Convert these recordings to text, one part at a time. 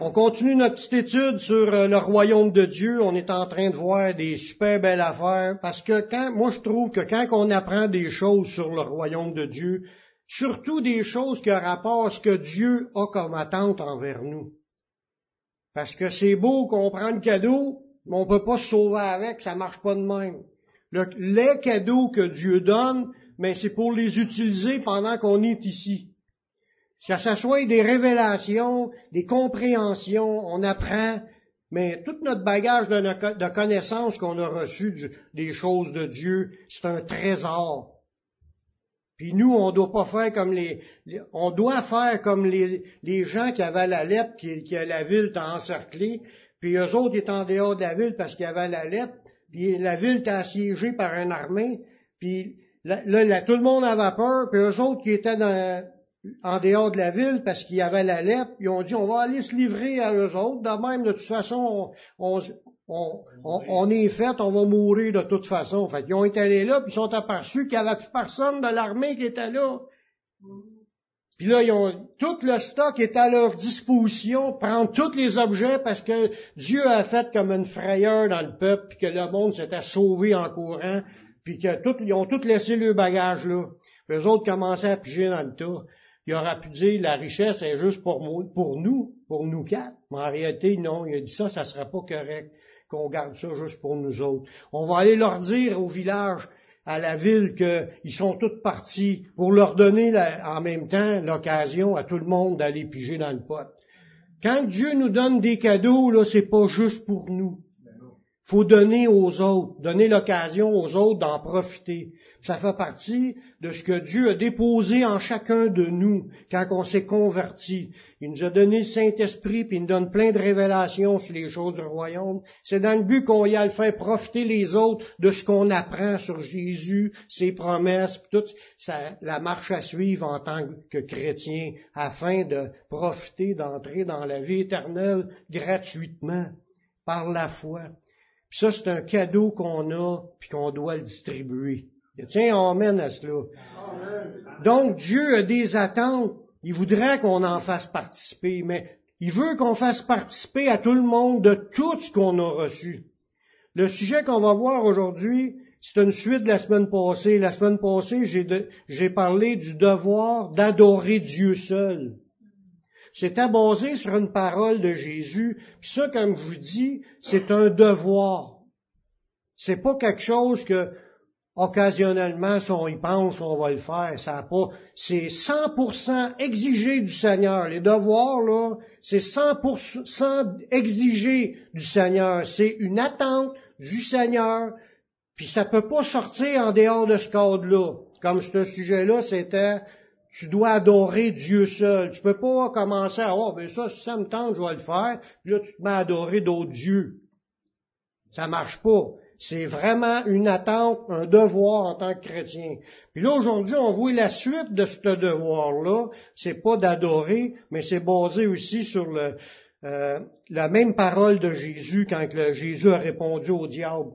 On continue notre petite étude sur euh, le royaume de Dieu. On est en train de voir des super belles affaires parce que quand, moi je trouve que quand on apprend des choses sur le royaume de Dieu, surtout des choses qui ont rapport à ce que Dieu a comme attente envers nous. Parce que c'est beau qu'on prend le cadeau, mais on peut pas se sauver avec, ça marche pas de même. les cadeaux que Dieu donne, mais c'est pour les utiliser pendant qu'on est ici. Que ce soit des révélations, des compréhensions, on apprend, mais tout notre bagage de, connaissances qu'on a reçu des choses de Dieu, c'est un trésor. Puis nous, on doit pas faire comme les, on doit faire comme les, gens qui avaient la lettre, qui, qui la ville t'a encerclé, puis eux autres étaient en dehors de la ville parce qu'il y la lettre, puis la ville était assiégée par une armée, puis là, là, tout le monde avait peur, puis eux autres qui étaient dans, en dehors de la ville parce qu'il y avait la lettre, ils ont dit on va aller se livrer à eux autres, de même de toute façon on, on, on, est fait, on va mourir de toute façon. Fait ils ont été allés là, puis ils sont aperçus qu'il n'y avait plus personne de l'armée qui était là. Puis là, ils ont tout le stock est à leur disposition, prendre tous les objets parce que Dieu a fait comme une frayeur dans le peuple, puis que le monde s'était sauvé en courant, puis que tout, ils ont tout laissé le bagage là. Eux autres commençaient à piger dans le tas il aurait pu dire la richesse est juste pour, pour nous, pour nous quatre. Mais en réalité, non, il a dit ça, ça serait pas correct qu'on garde ça juste pour nous autres. On va aller leur dire au village, à la ville, qu'ils sont tous partis pour leur donner en même temps l'occasion à tout le monde d'aller piger dans le pot. Quand Dieu nous donne des cadeaux, là, c'est pas juste pour nous faut donner aux autres, donner l'occasion aux autres d'en profiter. Ça fait partie de ce que Dieu a déposé en chacun de nous quand on s'est converti. Il nous a donné le Saint-Esprit, puis il nous donne plein de révélations sur les choses du royaume. C'est dans le but qu'on y a le faire profiter les autres de ce qu'on apprend sur Jésus, ses promesses, toute la marche à suivre en tant que chrétien, afin de profiter, d'entrer dans la vie éternelle gratuitement, par la foi. Puis ça, c'est un cadeau qu'on a, puis qu'on doit le distribuer. Et tiens, amène à cela. Donc, Dieu a des attentes. Il voudrait qu'on en fasse participer, mais il veut qu'on fasse participer à tout le monde de tout ce qu'on a reçu. Le sujet qu'on va voir aujourd'hui, c'est une suite de la semaine passée. La semaine passée, j'ai parlé du devoir d'adorer Dieu seul. C'était basé sur une parole de Jésus. Puis ça, comme je vous dis, c'est un devoir. C'est pas quelque chose que, occasionnellement, si on y pense, on va le faire. Ça pas, c'est 100% exigé du Seigneur. Les devoirs, là, c'est 100% exigé du Seigneur. C'est une attente du Seigneur. Puis ça peut pas sortir en dehors de ce cadre-là. Comme ce sujet-là, c'était tu dois adorer Dieu seul. Tu peux pas commencer à, oh, ben ça, si ça me tente, je vais le faire, puis là, tu te mets à adorer d'autres dieux. Ça marche pas. C'est vraiment une attente, un devoir en tant que chrétien. Puis là, aujourd'hui, on voit la suite de ce devoir-là. C'est pas d'adorer, mais c'est basé aussi sur le, euh, la même parole de Jésus quand Jésus a répondu au diable.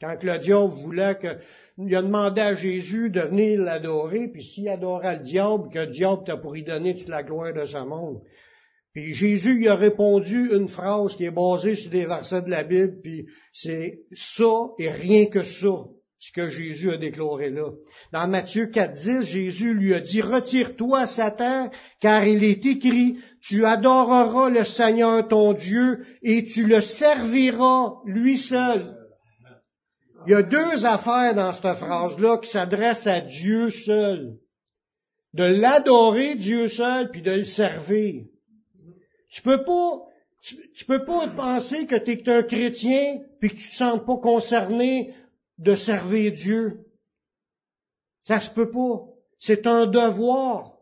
Quand le diable voulait que il a demandé à Jésus de venir l'adorer, puis s'il adorait le diable, que le diable t'a pour y donner toute la gloire de sa monde. Puis Jésus lui a répondu une phrase qui est basée sur des versets de la Bible, puis c'est ça et rien que ça, ce que Jésus a déclaré là. Dans Matthieu 4.10, Jésus lui a dit, Retire-toi, Satan, car il est écrit, Tu adoreras le Seigneur ton Dieu, et tu le serviras lui seul. Il y a deux affaires dans cette phrase-là qui s'adressent à Dieu seul. De l'adorer Dieu seul, puis de le servir. Tu peux pas, tu, peux pas penser que tu es un chrétien, puis que tu te sens pas concerné de servir Dieu. Ça se peut pas. C'est un devoir.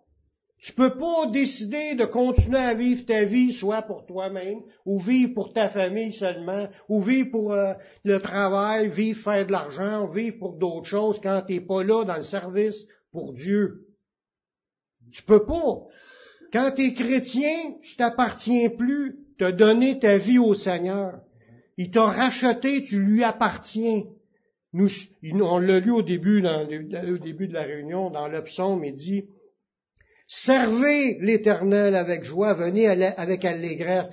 Tu peux pas décider de continuer à vivre ta vie, soit pour toi-même, ou vivre pour ta famille seulement, ou vivre pour euh, le travail, vivre faire de l'argent, vivre pour d'autres choses quand tu n'es pas là dans le service pour Dieu. Tu peux pas. Quand tu es chrétien, tu t'appartiens plus. Tu as donné ta vie au Seigneur. Il t'a racheté, tu lui appartiens. Nous, on l'a lu au début, au début de la réunion, dans le psaume, il dit, Servez l'Éternel avec joie, venez avec allégresse.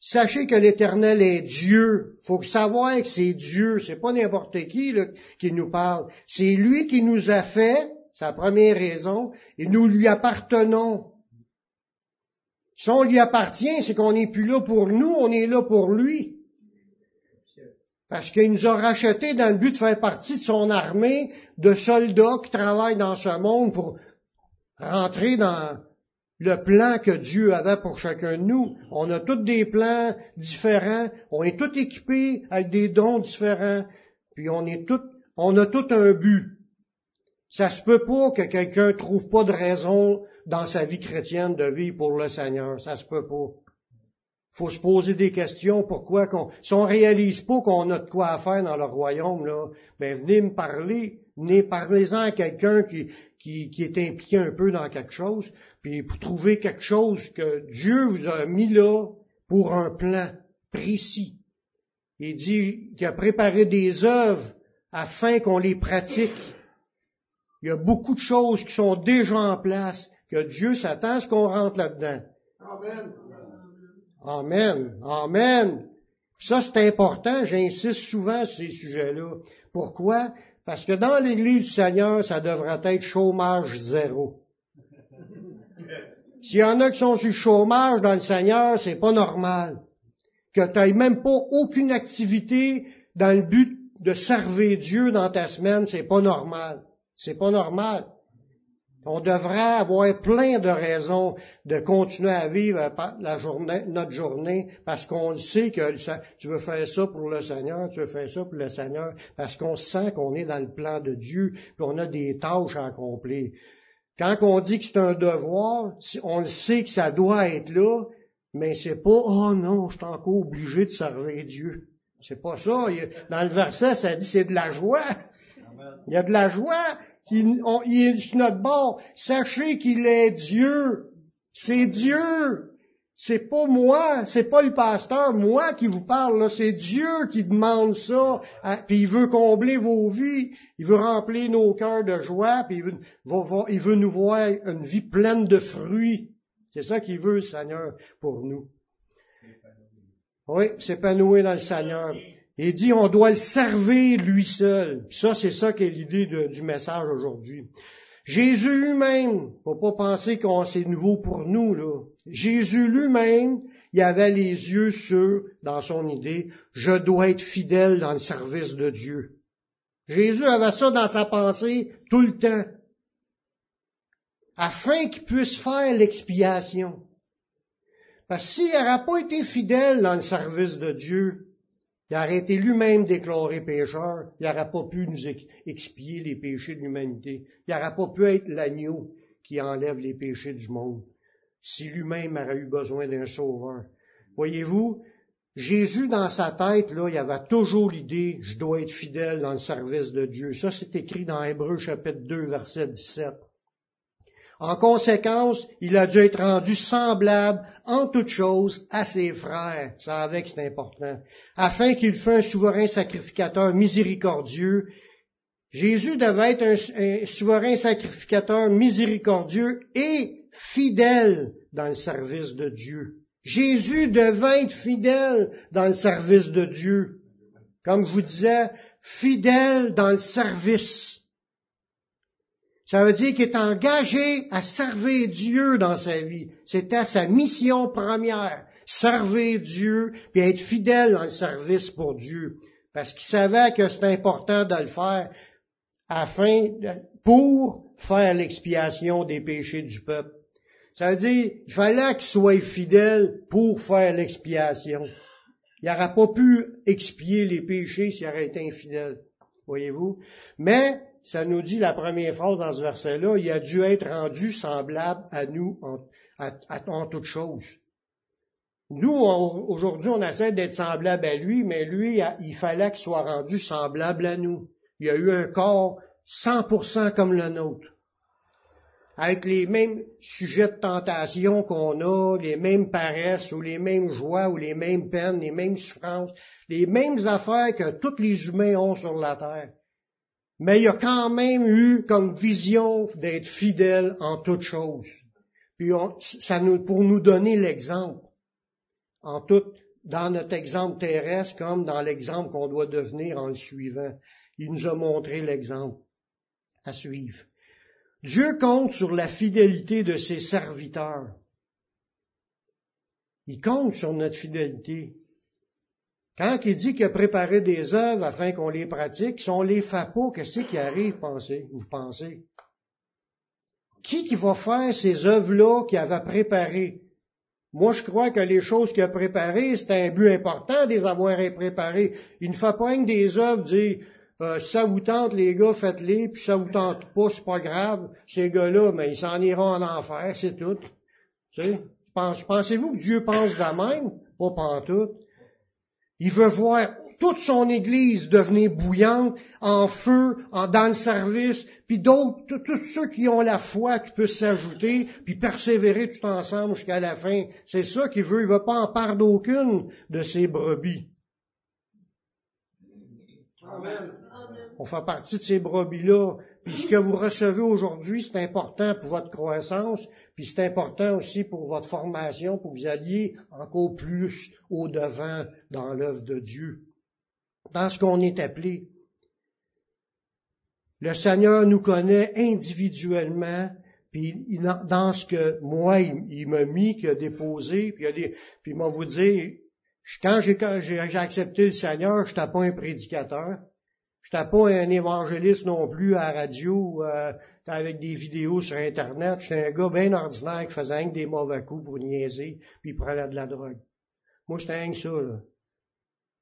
Sachez que l'Éternel est Dieu. Faut savoir que c'est Dieu. C'est pas n'importe qui qui nous parle. C'est lui qui nous a fait. La première raison. Et nous lui appartenons. Si on lui appartient, c'est qu'on n'est plus là pour nous, on est là pour lui. Parce qu'il nous a rachetés dans le but de faire partie de son armée de soldats qui travaillent dans ce monde pour rentrer dans le plan que Dieu avait pour chacun de nous. On a tous des plans différents, on est tous équipés avec des dons différents, puis on est tous, on a tout un but. Ça se peut pas que quelqu'un trouve pas de raison dans sa vie chrétienne de vivre pour le Seigneur. Ça se peut pas. Faut se poser des questions. Pourquoi qu'on, si on réalise pas qu'on a de quoi faire dans le royaume, là, ben venez me parler. Venez parlez-en à quelqu'un qui, qui, qui, est impliqué un peu dans quelque chose, puis pour trouver quelque chose que Dieu vous a mis là pour un plan précis. Il dit qu'il a préparé des œuvres afin qu'on les pratique. Il y a beaucoup de choses qui sont déjà en place, que Dieu s'attend à ce qu'on rentre là-dedans. Amen. Amen. Amen. Ça, c'est important. J'insiste souvent sur ces sujets-là. Pourquoi? Parce que dans l'Église du Seigneur, ça devrait être chômage zéro. S'il y en a qui sont sur chômage dans le Seigneur, c'est pas normal. Que tu n'aies même pas aucune activité dans le but de servir Dieu dans ta semaine, c'est pas normal. C'est pas normal. On devrait avoir plein de raisons de continuer à vivre la journée, notre journée parce qu'on sait que tu veux faire ça pour le Seigneur, tu veux faire ça pour le Seigneur, parce qu'on sent qu'on est dans le plan de Dieu, qu'on a des tâches à accomplir. Quand on dit que c'est un devoir, on le sait que ça doit être là, mais c'est pas oh non, je suis encore obligé de servir Dieu. C'est pas ça. Dans le verset, ça dit c'est de la joie. Il y a de la joie, il, est sur notre bord. Sachez qu'il est Dieu. C'est Dieu. C'est pas moi, c'est pas le pasteur, moi qui vous parle, c'est Dieu qui demande ça, puis il veut combler vos vies, il veut remplir nos cœurs de joie, puis veut, il veut nous voir une vie pleine de fruits. C'est ça qu'il veut, Seigneur, pour nous. Oui, s'épanouir dans le Seigneur. Il dit on doit le servir lui seul. Ça, c'est ça qui est l'idée du message aujourd'hui. Jésus lui-même, faut pas penser qu'on c'est nouveau pour nous, là. Jésus lui-même, il avait les yeux sur, dans son idée, je dois être fidèle dans le service de Dieu. Jésus avait ça dans sa pensée tout le temps. Afin qu'il puisse faire l'expiation. Parce s'il n'aurait pas été fidèle dans le service de Dieu, il aurait été lui-même déclaré pécheur, il n'aurait pas pu nous expier les péchés de l'humanité. Il n'aurait pas pu être l'agneau qui enlève les péchés du monde, si lui-même aurait eu besoin d'un sauveur. Voyez-vous, Jésus, dans sa tête, là, il avait toujours l'idée, je dois être fidèle dans le service de Dieu. Ça, c'est écrit dans Hébreu chapitre 2, verset 17. En conséquence, il a dû être rendu semblable en toutes choses à ses frères. Ça avec c'est important. Afin qu'il fût un souverain sacrificateur miséricordieux. Jésus devait être un, souverain sacrificateur miséricordieux et fidèle dans le service de Dieu. Jésus devait être fidèle dans le service de Dieu. Comme je vous disais, fidèle dans le service. Ça veut dire qu'il est engagé à servir Dieu dans sa vie. C'était sa mission première. Servir Dieu, puis être fidèle dans le service pour Dieu. Parce qu'il savait que c'était important de le faire afin, pour faire l'expiation des péchés du peuple. Ça veut dire, il fallait qu'il soit fidèle pour faire l'expiation. Il n'aurait pas pu expier les péchés s'il aurait été infidèle. Voyez-vous? Mais, ça nous dit la première phrase dans ce verset-là, il a dû être rendu semblable à nous en, toutes choses. Nous, aujourd'hui, on essaie d'être semblable à lui, mais lui, il fallait qu'il soit rendu semblable à nous. Il a eu un corps 100% comme le nôtre. Avec les mêmes sujets de tentation qu'on a, les mêmes paresses, ou les mêmes joies, ou les mêmes peines, les mêmes souffrances, les mêmes affaires que tous les humains ont sur la terre mais il a quand même eu comme vision d'être fidèle en toutes choses. puis ça nous, pour nous donner l'exemple. En tout, dans notre exemple terrestre comme dans l'exemple qu'on doit devenir en le suivant. Il nous a montré l'exemple à suivre. Dieu compte sur la fidélité de ses serviteurs. Il compte sur notre fidélité. Quand il dit qu'il a préparé des œuvres afin qu'on les pratique, si on les fait pas, qu'est-ce qui arrive, pensez, vous pensez? Qui qui va faire ces œuvres-là qu'il avait préparées? Moi, je crois que les choses qu'il a préparées, c'est un but important de les avoir préparées. Il ne fait pas une des œuvres dire, euh, ça vous tente, les gars, faites-les, puis ça vous tente pas, c'est pas grave. Ces gars-là, mais ils s'en iront en enfer, c'est tout. Tu sais? Pensez-vous que Dieu pense de même? Pas pantoute. Il veut voir toute son Église devenir bouillante, en feu, en, dans le service, puis d'autres, tous ceux qui ont la foi qui peuvent s'ajouter, puis persévérer tout ensemble jusqu'à la fin. C'est ça qu'il veut. Il veut pas en perdre aucune de ses brebis. Amen. On fait partie de ces brebis-là. Puis ce que vous recevez aujourd'hui, c'est important pour votre croissance, c'est important aussi pour votre formation, pour que vous alliez encore plus au-devant dans l'œuvre de Dieu, dans ce qu'on est appelé. Le Seigneur nous connaît individuellement, puis dans ce que moi, il, m'a mis, qu'il a déposé, puis il, a vous dire, quand j'ai accepté le Seigneur, je n'étais pas un prédicateur, n'étais pas un évangéliste non plus à la radio, euh, avec des vidéos sur Internet. J'étais un gars bien ordinaire qui faisait des mauvais coups pour niaiser, puis il prenait de la drogue. Moi, j'étais rien que ça, là.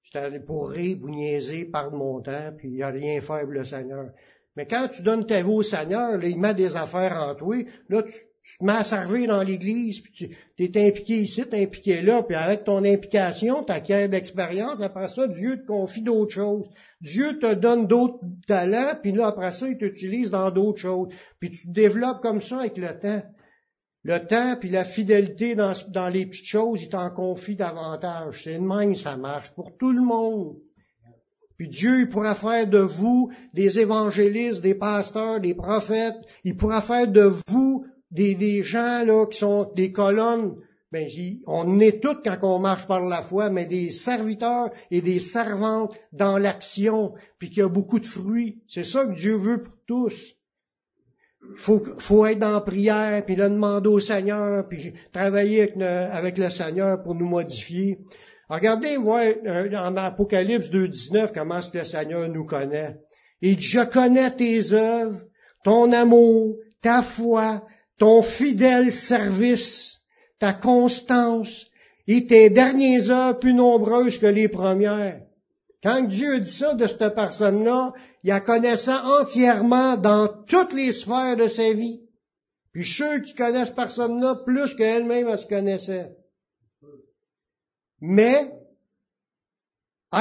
J'étais pour rire, pour niaiser, perdre mon temps, puis a rien faire pour le Seigneur. Mais quand tu donnes ta vie au Seigneur, là, il met des affaires en toi, là, tu, tu te mets servir dans l'Église, puis tu es impliqué ici, tu es impliqué là, puis avec ton implication, tu acquiers d'expérience, après ça, Dieu te confie d'autres choses. Dieu te donne d'autres talents, puis là, après ça, il t'utilise dans d'autres choses. Puis tu te développes comme ça avec le temps. Le temps, puis la fidélité dans, dans les petites choses, il t'en confie davantage. C'est de même, ça marche pour tout le monde. Puis Dieu, il pourra faire de vous des évangélistes, des pasteurs, des prophètes. Il pourra faire de vous des, gens là qui sont des colonnes, ben, on est tous quand on marche par la foi, mais des serviteurs et des servantes dans l'action, puis qu'il y a beaucoup de fruits. C'est ça que Dieu veut pour tous. Faut, faut être la prière, puis le demander au Seigneur, puis travailler avec le, Seigneur pour nous modifier. Regardez, voir euh, en Apocalypse 2.19 comment le Seigneur nous connaît. Il dit, je connais tes œuvres, ton amour, ta foi, ton fidèle service, ta constance et tes dernières heures plus nombreuses que les premières. Quand Dieu dit ça de cette personne-là, il la connaissait entièrement dans toutes les sphères de sa vie. Puis ceux qui connaissent personne-là, plus qu'elle-même, elle se connaissait. Mais,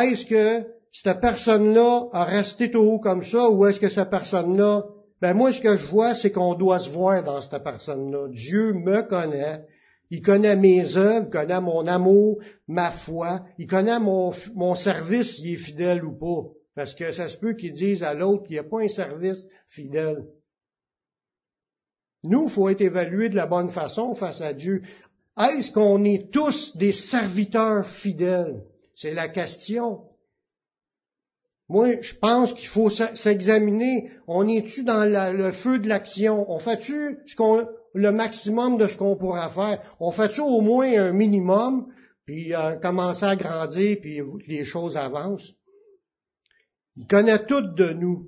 est-ce que cette personne-là a resté tout haut comme ça, ou est-ce que cette personne-là ben moi, ce que je vois, c'est qu'on doit se voir dans cette personne-là. Dieu me connaît. Il connaît mes œuvres, il connaît mon amour, ma foi. Il connaît mon, mon service, s'il est fidèle ou pas. Parce que ça se peut qu'il dise à l'autre qu'il n'y a pas un service fidèle. Nous, il faut être évalués de la bonne façon face à Dieu. Est-ce qu'on est tous des serviteurs fidèles? C'est la question. Moi, je pense qu'il faut s'examiner. On est-tu dans le feu de l'action? On fait-tu le maximum de ce qu'on pourra faire? On fait-tu au moins un minimum, puis euh, commencer à grandir, puis les choses avancent? Il connaît tout de nous.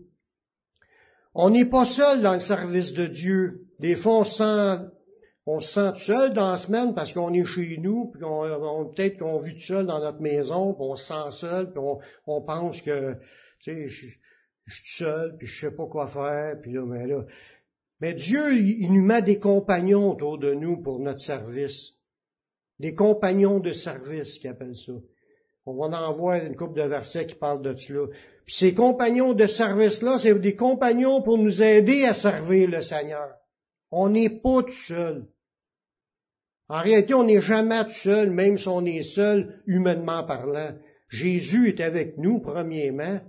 On n'est pas seul dans le service de Dieu. Des fois, on on se sent seul dans la semaine parce qu'on est chez nous, puis on, peut-être qu'on vit tout seul dans notre maison, puis on se sent seul, puis on, pense que, tu sais, je, suis seul, puis je sais pas quoi faire, puis là, mais là. Mais Dieu, il, nous met des compagnons autour de nous pour notre service. Des compagnons de service, qui appellent ça. On va en voir une couple de versets qui parlent de cela. Puis ces compagnons de service-là, c'est des compagnons pour nous aider à servir le Seigneur. On n'est pas tout seul. En réalité, on n'est jamais tout seul, même si on est seul, humainement parlant. Jésus est avec nous, premièrement,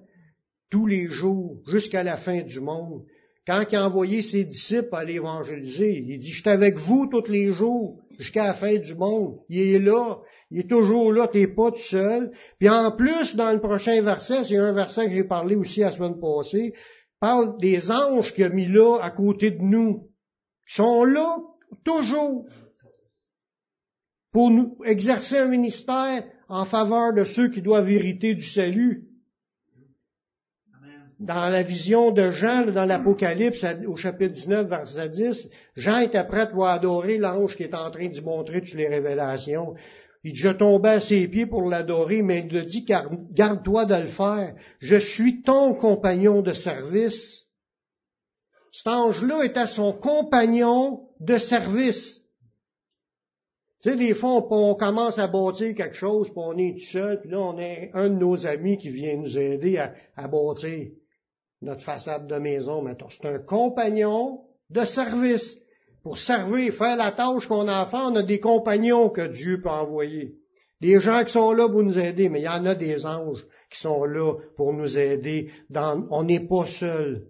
tous les jours, jusqu'à la fin du monde. quand il a envoyé ses disciples à l'évangéliser, il dit, je suis avec vous tous les jours jusqu'à la fin du monde. Il est là. Il est toujours là, t'es pas tout seul. Puis en plus, dans le prochain verset, c'est un verset que j'ai parlé aussi la semaine passée, parle des anges qu'il a mis là à côté de nous. Ils sont là toujours pour nous exercer un ministère en faveur de ceux qui doivent hériter du salut dans la vision de Jean, dans l'Apocalypse, au chapitre 19, verset 10, Jean était prêt pour adorer l'ange qui est en train d'y montrer toutes les révélations. Il dit, je tombais à ses pieds pour l'adorer, mais il dit, garde-toi de le faire. Je suis ton compagnon de service. Cet ange-là était son compagnon de service. Tu sais, des fois, on, commence à bâtir quelque chose, puis on est tout seul, puis là, on a un de nos amis qui vient nous aider à, bâtir notre façade de maison. C'est un compagnon de service. Pour servir, faire la tâche qu'on a à faire, on a des compagnons que Dieu peut envoyer. Des gens qui sont là pour nous aider, mais il y en a des anges qui sont là pour nous aider. on n'est pas seul.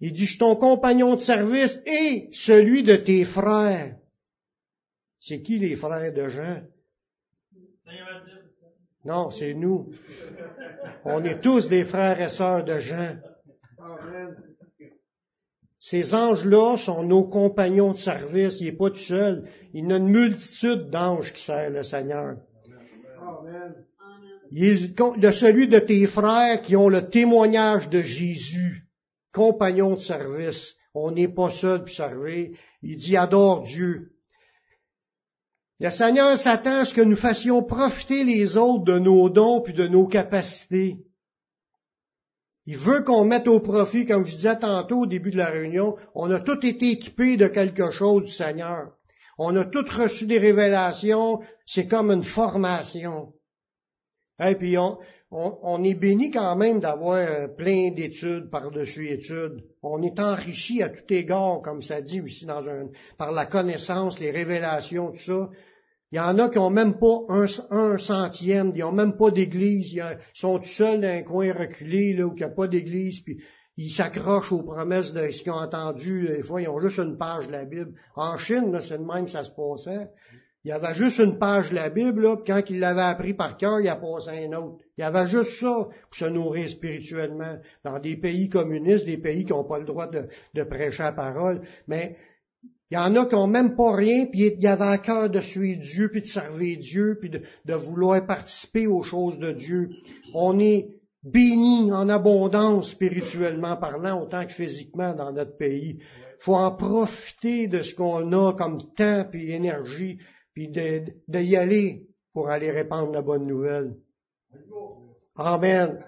Il dit, je suis ton compagnon de service et celui de tes frères. C'est qui les frères de Jean? Non, c'est nous. On est tous des frères et sœurs de Jean. Ces anges-là sont nos compagnons de service. Il n'est pas tout seul. Il y a une multitude d'anges qui servent le Seigneur. Il est de celui de tes frères qui ont le témoignage de Jésus, compagnons de service. On n'est pas seul pour servir. Il dit adore Dieu. Le Seigneur s'attend à ce que nous fassions profiter les autres de nos dons puis de nos capacités. Il veut qu'on mette au profit, comme je disais tantôt au début de la réunion, on a tout été équipés de quelque chose du Seigneur. On a tous reçu des révélations, c'est comme une formation. Et puis on, on, est béni quand même d'avoir euh, plein d'études par-dessus études. On est enrichi à tout égard, comme ça dit aussi dans un, par la connaissance, les révélations, tout ça. Il y en a qui ont même pas un, centième, ils ont même pas d'église, ils sont tout seuls dans un coin reculé, là, où il n'y a pas d'église, puis ils s'accrochent aux promesses de ce qu'ils ont entendu. Des fois, ils ont juste une page de la Bible. En Chine, c'est de même que ça se passait. Il y avait juste une page de la Bible, puis quand il l'avait appris par cœur, il a passé un autre. Il y avait juste ça pour se nourrir spirituellement. Dans des pays communistes, des pays qui n'ont pas le droit de, de prêcher la parole. Mais il y en a qui n'ont même pas rien, puis il y avait à cœur de suivre Dieu, puis de servir Dieu, puis de, vouloir participer aux choses de Dieu. On est béni en abondance spirituellement parlant, autant que physiquement dans notre pays. Faut en profiter de ce qu'on a comme temps et énergie, puis de, y aller pour aller répandre la bonne nouvelle. Amen.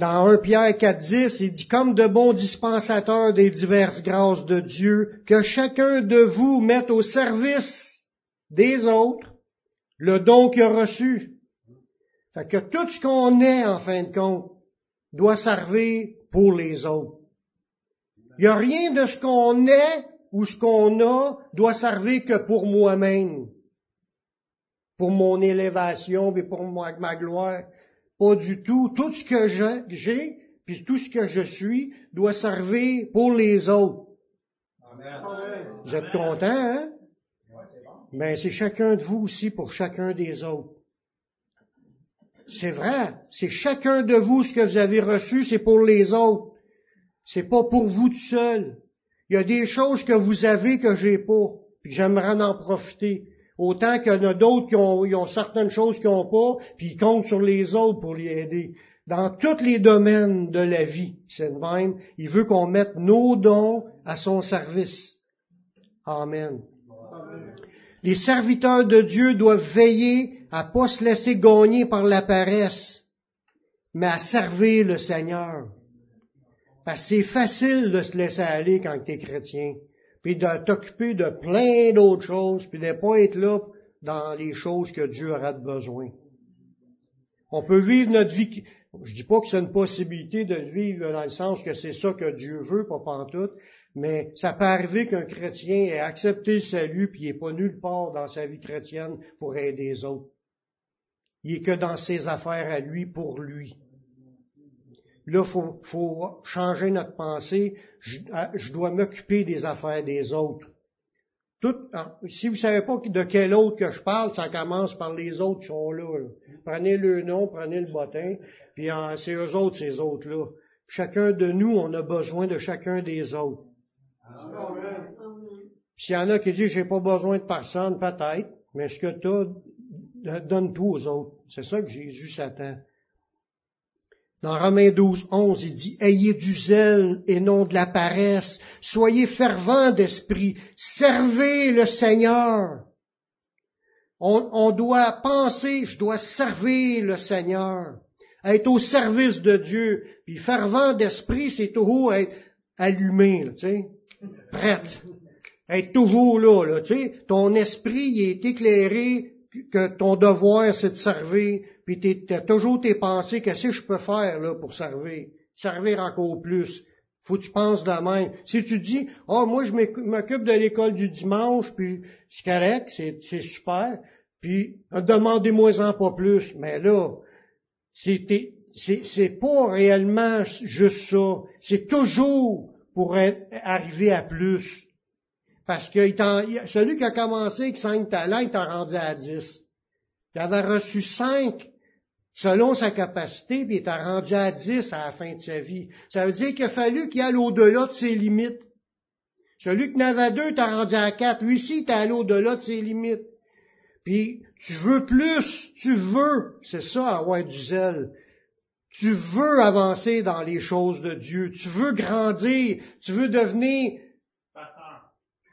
Dans 1 Pierre 4.10, il dit, comme de bons dispensateurs des diverses grâces de Dieu, que chacun de vous mette au service des autres le don qu'il a reçu. Fait que tout ce qu'on est, en fin de compte, doit servir pour les autres. Il n'y a rien de ce qu'on est ou ce qu'on a doit servir que pour moi-même, pour mon élévation et pour ma gloire. Pas du tout. Tout ce que j'ai, puis tout ce que je suis, doit servir pour les autres. Vous êtes contents, hein? Mais c'est chacun de vous aussi pour chacun des autres. C'est vrai. C'est chacun de vous ce que vous avez reçu, c'est pour les autres. C'est pas pour vous tout seul. Il y a des choses que vous avez que j'ai pas, puis j'aimerais en profiter. Autant qu'il y en a d'autres qui ont, certaines choses qu'ils n'ont pas, puis ils comptent sur les autres pour les aider. Dans tous les domaines de la vie, c'est le même. Il veut qu'on mette nos dons à son service. Amen. Les serviteurs de Dieu doivent veiller à pas se laisser gagner par la paresse, mais à servir le Seigneur. Parce que c'est facile de se laisser aller quand tu es chrétien puis de t'occuper de plein d'autres choses, puis de pas être là dans les choses que Dieu aura besoin. On peut vivre notre vie, je dis pas que c'est une possibilité de vivre dans le sens que c'est ça que Dieu veut, pas pantoute, mais ça peut arriver qu'un chrétien ait accepté le salut puis il n'est pas nulle part dans sa vie chrétienne pour aider les autres. Il est que dans ses affaires à lui pour lui. Là, faut, faut changer notre pensée. Je, je dois m'occuper des affaires des autres. Tout, si vous savez pas de quel autre que je parle, ça commence par les autres qui sont là. Prenez le nom, prenez le bottin, puis c'est eux autres, ces autres-là. Chacun de nous, on a besoin de chacun des autres. S'il y en a qui disent, j'ai pas besoin de personne, peut-être, mais ce que tu as, donne tout aux autres. C'est ça que Jésus s'attend. Dans Romains 12, 11, il dit, Ayez du zèle et non de la paresse, soyez fervents d'esprit, servez le Seigneur. On, doit penser, je dois servir le Seigneur, être au service de Dieu. Puis fervent d'esprit, c'est toujours être allumé, tu sais, prête, être toujours là, là, tu sais. Ton esprit est éclairé que ton devoir c'est de servir, puis tu as toujours tes pensées, qu'est-ce que je peux faire là pour servir? Servir encore plus. Faut que tu penses de même. Si tu dis, oh, moi je m'occupe de l'école du dimanche, puis c'est correct, c'est super, puis demandez-moi-en pas plus. Mais là, c'est pas réellement juste ça. C'est toujours pour être, arriver à plus. Parce que celui qui a commencé avec cinq talents, il t'a rendu à dix. Il avait reçu cinq selon sa capacité, puis il est rendu à 10 à la fin de sa vie. Ça veut dire qu'il a fallu qu'il aille au-delà de ses limites. Celui qui n'avait deux, t'as rendu à quatre. Lui ci t'es allé au-delà de ses limites. Puis, tu veux plus, tu veux, c'est ça, avoir du zèle. Tu veux avancer dans les choses de Dieu. Tu veux grandir. Tu veux devenir...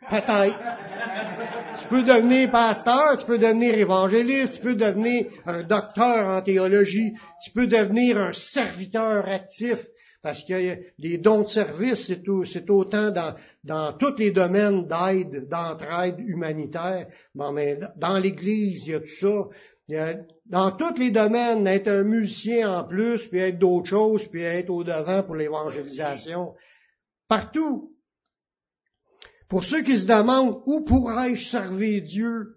Tu peux devenir pasteur, tu peux devenir évangéliste, tu peux devenir un docteur en théologie, tu peux devenir un serviteur actif, parce que les dons de service, c'est, autant dans, dans tous les domaines d'aide, d'entraide humanitaire. Bon, mais dans l'Église, il y a tout ça. Dans tous les domaines, être un musicien en plus, puis être d'autres choses, puis être au devant pour l'évangélisation. Partout. Pour ceux qui se demandent où pourrais-je servir Dieu,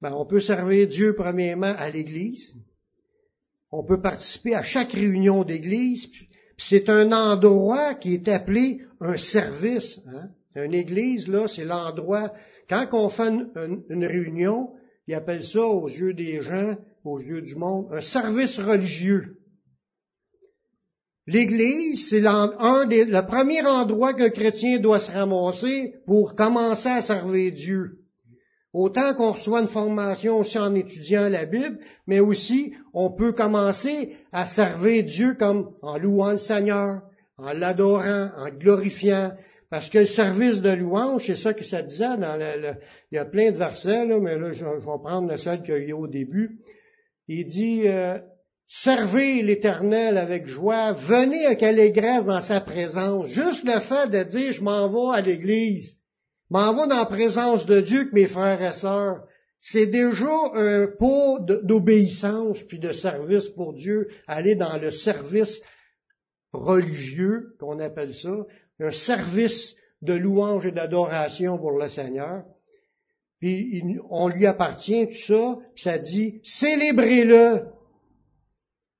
ben, on peut servir Dieu premièrement à l'Église. On peut participer à chaque réunion d'Église. C'est un endroit qui est appelé un service. Hein? Une Église, là, c'est l'endroit. Quand on fait une, une réunion, ils appellent ça aux yeux des gens, aux yeux du monde, un service religieux. L'Église, c'est un des, le premier endroit qu'un chrétien doit se ramasser pour commencer à servir Dieu. Autant qu'on reçoit une formation aussi en étudiant la Bible, mais aussi on peut commencer à servir Dieu comme en louant le Seigneur, en l'adorant, en glorifiant. Parce que le service de louange, c'est ça que ça disait dans le, il y a plein de versets, mais là, je, vais prendre le seul qu'il y a au début. Il dit, euh, Servez l'Éternel avec joie, venez avec allégresse dans sa présence. Juste le fait de dire je m'en vais à l'Église, m'en vais dans la présence de Dieu que mes frères et sœurs, c'est déjà un pot d'obéissance puis de service pour Dieu, aller dans le service religieux, qu'on appelle ça, un service de louange et d'adoration pour le Seigneur. Puis on lui appartient tout ça, puis ça dit, célébrez-le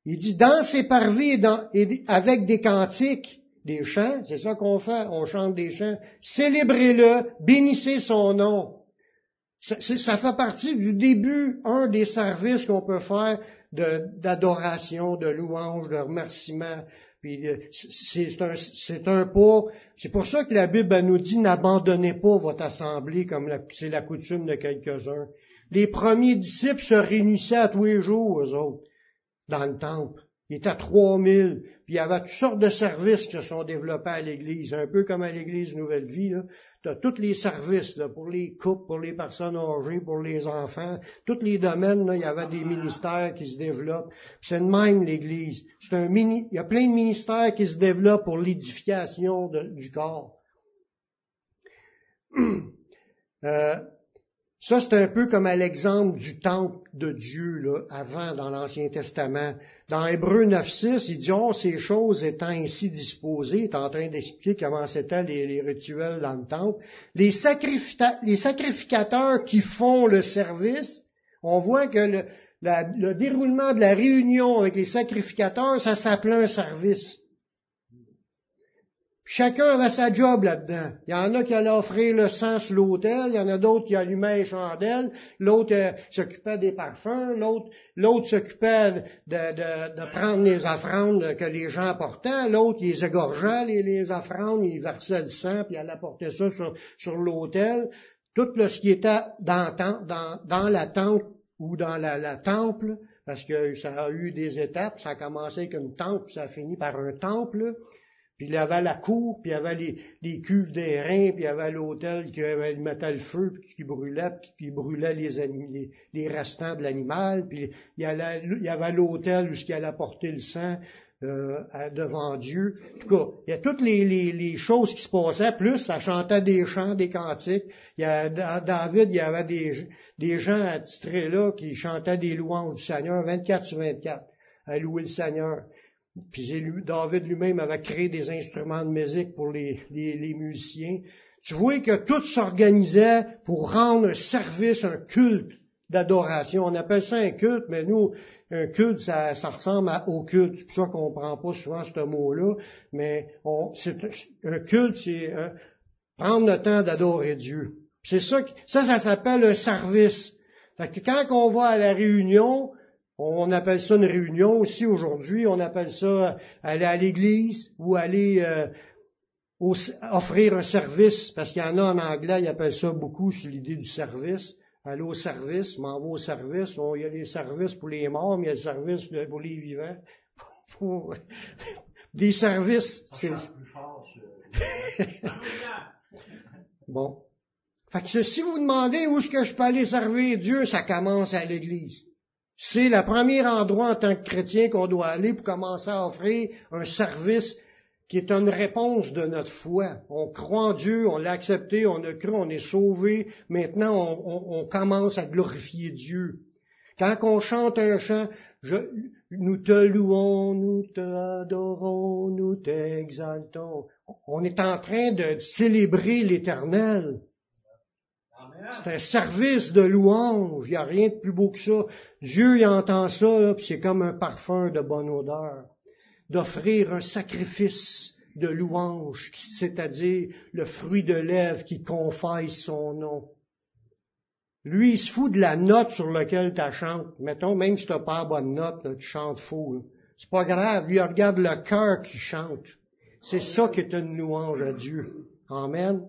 il dit, dans ses parvis et, avec des cantiques, des chants, c'est ça qu'on fait, on chante des chants, célébrez-le, bénissez son nom. Ça, fait partie du début, un des services qu'on peut faire d'adoration, de, louange, de remerciement. Puis euh, c'est un, c'est un pas. C'est pour ça que la Bible nous dit n'abandonnez pas votre assemblée comme c'est la coutume de quelques-uns. Les premiers disciples se réunissaient à tous les jours, eux autres dans le temple. Il était à 3000, puis il y avait toutes sortes de services qui se sont développés à l'Église, un peu comme à l'Église Nouvelle Vie. Tu as tous les services là, pour les couples, pour les personnes âgées, pour les enfants. Tous les domaines, là, il y avait des ministères qui se développent. C'est de même l'Église. C'est un mini, il y a plein de ministères qui se développent pour l'édification du corps. Euh, ça, c'est un peu comme à l'exemple du temple de Dieu, là, avant, dans l'Ancien Testament. Dans Hébreu 9.6, il dit, oh, ces choses étant ainsi disposées, il est en train d'expliquer comment c'était les, rituels dans le temple. Les, les, sacrificateurs qui font le service, on voit que le déroulement de la réunion avec les sacrificateurs, ça s'appelait un service. Chacun avait sa job là-dedans. Il y en a qui allaient offrir le sang sur l'autel, il y en a d'autres qui allumaient les chandelles, l'autre euh, s'occupait des parfums, l'autre, l'autre s'occupait de, prendre les offrandes que les gens apportaient, l'autre il les égorgeait, les, les offrandes, il versait le sang, puis il allait apporter ça sur, sur l'autel. Tout ce qui était dans la tente ou dans la, la temple, parce que ça a eu des étapes, ça a commencé avec une tente, puis ça a fini par un temple. Puis il y avait la cour, puis il y avait les, les cuves d'airain, puis il y avait l'hôtel qui mettait le feu, puis qui brûlait, puis qui brûlait les, les, les restants de l'animal, puis il y, avait l'hôtel où il allait porter le sang euh, devant Dieu. En tout cas, il y a toutes les, les, choses qui se passaient, plus ça chantait des chants, des cantiques. Il y a, David, il y avait des, des gens attitrés là qui chantaient des louanges du Seigneur 24 sur 24 à louer le Seigneur. Puis David lui-même avait créé des instruments de musique pour les, les, musiciens. Tu vois que tout s'organisait pour rendre un service, un culte d'adoration. On appelle ça un culte, mais nous, un culte, ça, ça ressemble à au culte. C'est pour ça qu'on ne prend pas souvent ce mot-là. Mais on, c'est, un culte, c'est euh, prendre le temps d'adorer Dieu. C'est ça, ça, ça s'appelle un service. Fait que quand on va à la réunion, on appelle ça une réunion aussi aujourd'hui. On appelle ça aller à l'église ou aller euh, offrir un service, parce qu'il y en a en anglais, ils appellent ça beaucoup sur l'idée du service. Aller au service, m'en va au service. il y a les services pour les morts, mais il y a le service pour les vivants. Pour, des services. C'est... bon. Fait que si vous demandez où est-ce que je peux aller servir Dieu, ça commence à l'église. C'est le premier endroit en tant que chrétien qu'on doit aller pour commencer à offrir un service qui est une réponse de notre foi. On croit en Dieu, on l'a accepté, on a cru, on est sauvé. Maintenant, on, commence à glorifier Dieu. Quand on chante un chant, nous te louons, nous te adorons, nous t'exaltons. On est en train de célébrer l'Éternel. C'est un service de louange. Il n'y a rien de plus beau que ça. Dieu, il entend ça, puis c'est comme un parfum de bonne odeur. D'offrir un sacrifice de louange, c'est-à-dire le fruit de lèvres qui confesse son nom. Lui, il se fout de la note sur laquelle tu chantes. Mettons, même si tu n'as pas la bonne note, tu chantes faux. C'est pas grave. Lui, il regarde le cœur qui chante. C'est ça qui est une louange à Dieu. Amen.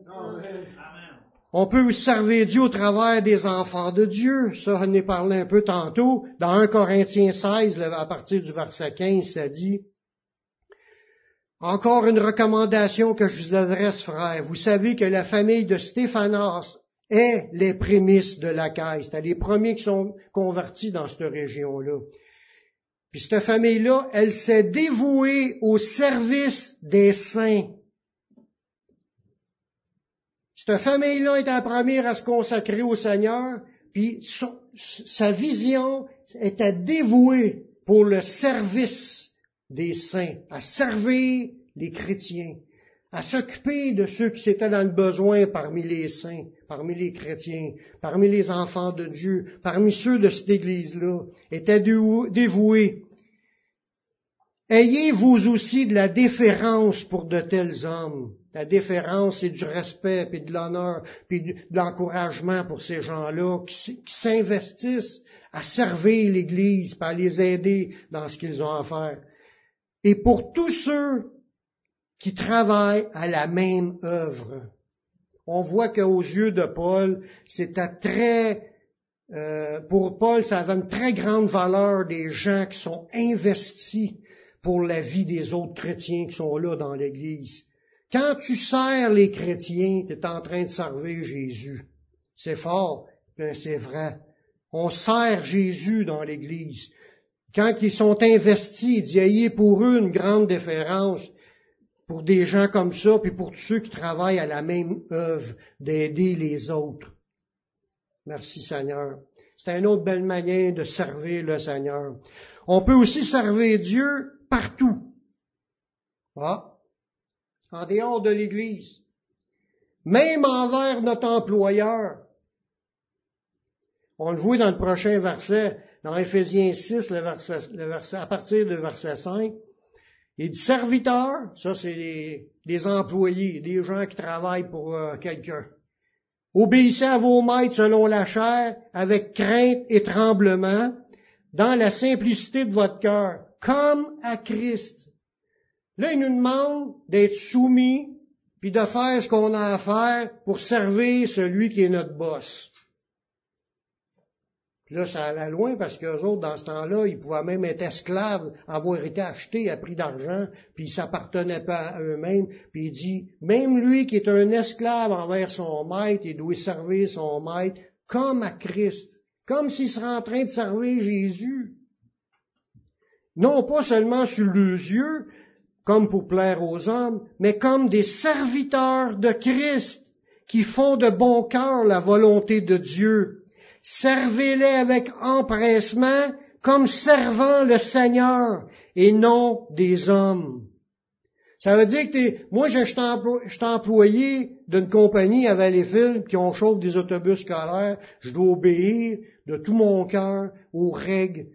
On peut servir Dieu au travers des enfants de Dieu. Ça, on a parlé un peu tantôt. Dans 1 Corinthiens 16, à partir du verset 15, ça dit, encore une recommandation que je vous adresse, frère. Vous savez que la famille de Stéphanas est les prémices de la caisse. C'est les premiers qui sont convertis dans cette région-là. Puis cette famille-là, elle s'est dévouée au service des saints. Cette famille-là est la première à se consacrer au Seigneur, puis sa vision était dévouée pour le service des saints, à servir les chrétiens, à s'occuper de ceux qui étaient dans le besoin parmi les saints, parmi les chrétiens, parmi les enfants de Dieu, parmi ceux de cette Église-là, était dévoué. Ayez vous aussi de la déférence pour de tels hommes, la déférence, c'est du respect, puis de l'honneur, puis de l'encouragement pour ces gens-là qui, s'investissent à servir l'Église, à les aider dans ce qu'ils ont à faire. Et pour tous ceux qui travaillent à la même œuvre. On voit qu'aux yeux de Paul, c'était très, euh, pour Paul, ça avait une très grande valeur des gens qui sont investis pour la vie des autres chrétiens qui sont là dans l'Église. Quand tu sers les chrétiens, tu es en train de servir Jésus. C'est fort, c'est vrai. On sert Jésus dans l'Église. Quand ils sont investis, il y a pour eux une grande déférence pour des gens comme ça, puis pour tous ceux qui travaillent à la même œuvre d'aider les autres. Merci Seigneur. C'est une autre belle manière de servir le Seigneur. On peut aussi servir Dieu partout. Ah, en dehors de l'Église, même envers notre employeur. On le voit dans le prochain verset, dans Éphésiens 6, le verset, le verset, à partir du verset 5. Il dit serviteurs, ça c'est des, employés, des gens qui travaillent pour euh, quelqu'un. Obéissez à vos maîtres selon la chair, avec crainte et tremblement, dans la simplicité de votre cœur, comme à Christ. Là, il nous demande d'être soumis, puis de faire ce qu'on a à faire pour servir celui qui est notre boss. Là, ça allait loin parce qu'eux autres, dans ce temps-là, ils pouvaient même être esclaves, avoir été achetés à prix d'argent, puis ils s'appartenaient pas à eux-mêmes. Puis il dit, même lui qui est un esclave envers son maître, il doit servir son maître comme à Christ, comme s'il serait en train de servir Jésus. Non pas seulement sur les yeux, comme pour plaire aux hommes, mais comme des serviteurs de Christ qui font de bon cœur la volonté de Dieu servez-les avec empressement comme servant le Seigneur et non des hommes. Ça veut dire que moi, je suis employé d'une compagnie à Valleyfield, qui on chauffe des autobus scolaires, je dois obéir de tout mon cœur aux règles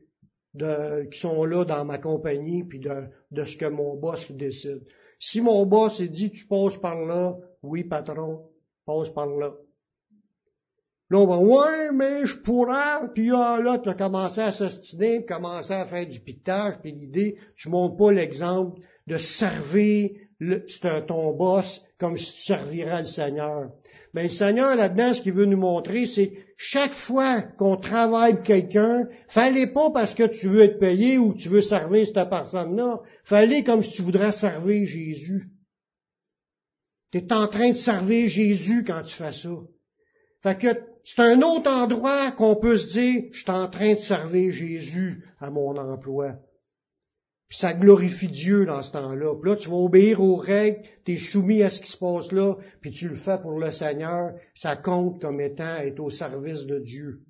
qui sont là dans ma compagnie, puis de, de ce que mon boss décide. Si mon boss dit tu passes par là, oui patron, passe par là. Là, on va, ouais, mais je pourrais, puis là, là, tu as commencé à s'ostiner, commencé à faire du pitage, puis l'idée, tu montres pas l'exemple de servir le, ton boss comme si tu servirais le Seigneur. Mais le Seigneur, là-dedans, ce qu'il veut nous montrer, c'est chaque fois qu'on travaille quelqu'un, fallait pas parce que tu veux être payé ou tu veux servir cette personne-là, fallait comme si tu voudrais servir Jésus. Tu es en train de servir Jésus quand tu fais ça. Fait que c'est un autre endroit qu'on peut se dire, je suis en train de servir Jésus à mon emploi. Puis ça glorifie Dieu dans ce temps-là. Puis là, tu vas obéir aux règles, tu es soumis à ce qui se passe là, puis tu le fais pour le Seigneur. Ça compte comme étant être au service de Dieu.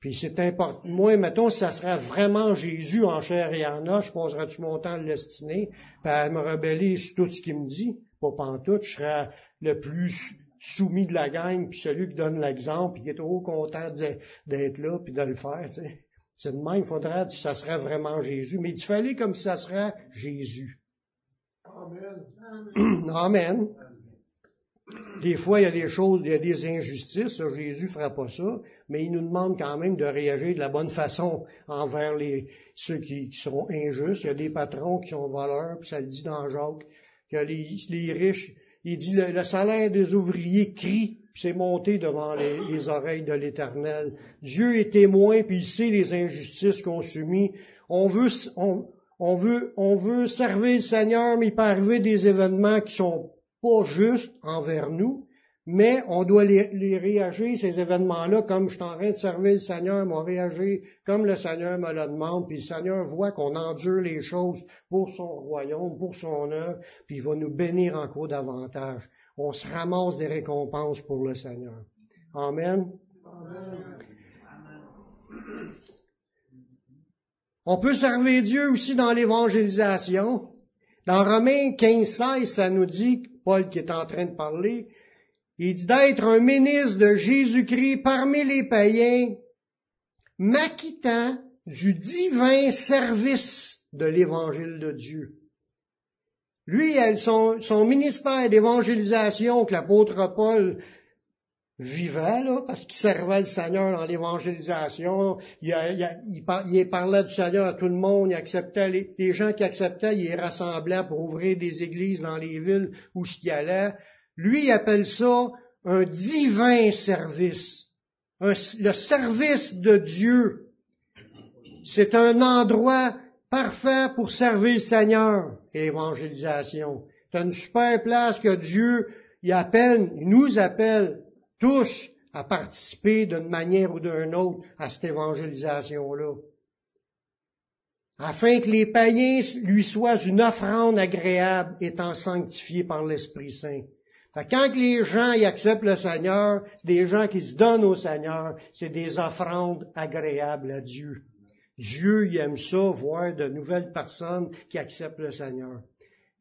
Puis c'est important. Moi, mettons, si ça serait vraiment Jésus en chair et en os, je passerais-tu mon temps à l'estiner, puis à me rebeller sur tout ce qu'il me dit? Pas pantoute, je serais le plus soumis de la gang, puis celui qui donne l'exemple, puis qui est trop content d'être là, puis de le faire. Tu sais. C'est de même, il faudrait, ça serait vraiment Jésus. Mais il fallait comme si ça serait Jésus. Amen. Amen. Des fois, il y a des choses, il y a des injustices, Jésus ne fera pas ça, mais il nous demande quand même de réagir de la bonne façon envers les, ceux qui, sont injustes. Il y a des patrons qui sont voleurs, puis ça le dit dans Jacques, que les, les riches, il dit le, salaire des ouvriers crie, c'est monté devant les, oreilles de l'Éternel. Dieu est témoin, puis il sait les injustices qu'on subit. On veut, on, veut, on veut servir le Seigneur, mais il peut arriver des événements qui sont pas justes envers nous mais on doit les, réagir, ces événements-là, comme je suis en train de servir le Seigneur, on réagir comme le Seigneur me le demande, puis le Seigneur voit qu'on endure les choses pour son royaume, pour son œuvre, puis il va nous bénir encore davantage. On se ramasse des récompenses pour le Seigneur. Amen. On peut servir Dieu aussi dans l'évangélisation. Dans Romains 15, 16, ça nous dit, Paul qui est en train de parler, il dit d'être un ministre de Jésus-Christ parmi les païens, m'acquittant du divin service de l'évangile de Dieu. Lui, son, ministère d'évangélisation que l'apôtre Paul vivait, là, parce qu'il servait le Seigneur dans l'évangélisation, il, il, parlait du Seigneur à tout le monde, il acceptait les, gens qui acceptaient, il les rassemblait pour ouvrir des églises dans les villes où qu'il allait. Lui, il appelle ça un divin service. le service de Dieu. C'est un endroit parfait pour servir le Seigneur et l'évangélisation. C'est une super place que Dieu il appelle, il nous appelle tous à participer d'une manière ou d'une autre à cette évangélisation-là. Afin que les païens lui soient une offrande agréable étant sanctifiés par l'Esprit Saint quand les gens y acceptent le Seigneur, c'est des gens qui se donnent au Seigneur, c'est des offrandes agréables à Dieu. Dieu il aime ça, voir de nouvelles personnes qui acceptent le Seigneur.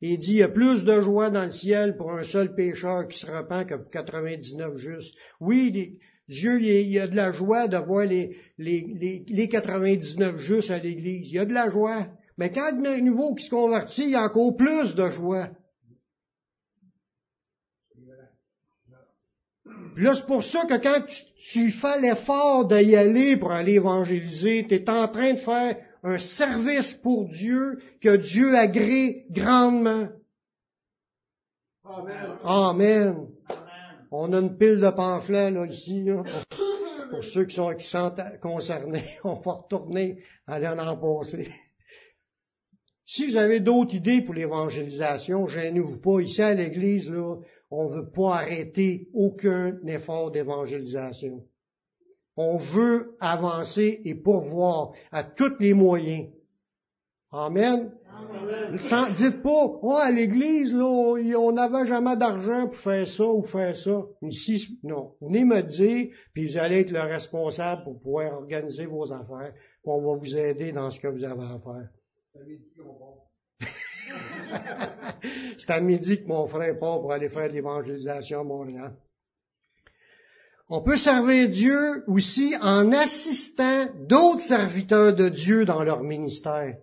Il dit, il y a plus de joie dans le ciel pour un seul pécheur qui se repent que pour 99 justes. Oui, Dieu, il y a de la joie de voir les, les, les, 99 justes à l'Église. Il y a de la joie. Mais quand il y a un nouveau qui se convertit, il y a encore plus de joie. Là, c'est pour ça que quand tu, tu fais l'effort d'y aller pour aller évangéliser, tu es en train de faire un service pour Dieu que Dieu agrée grandement. Amen. Amen. On a une pile de pamphlets là, ici, là, pour, ceux qui sont, qui sont concernés. On va retourner aller en en passer. Si vous avez d'autres idées pour l'évangélisation, gênez-vous pas. Ici à l'Église, là, on ne veut pas arrêter aucun effort d'évangélisation. On veut avancer et pourvoir à tous les moyens. Amen. Amen. dites pas, oh, à l'église, là, on n'avait jamais d'argent pour faire ça ou faire ça. Ici, non. Venez me dire, puis vous allez être le responsable pour pouvoir organiser vos affaires, puis on va vous aider dans ce que vous avez à faire. C'est à midi que mon frère part pour aller faire l'évangélisation à Montréal. On peut servir Dieu aussi en assistant d'autres serviteurs de Dieu dans leur ministère.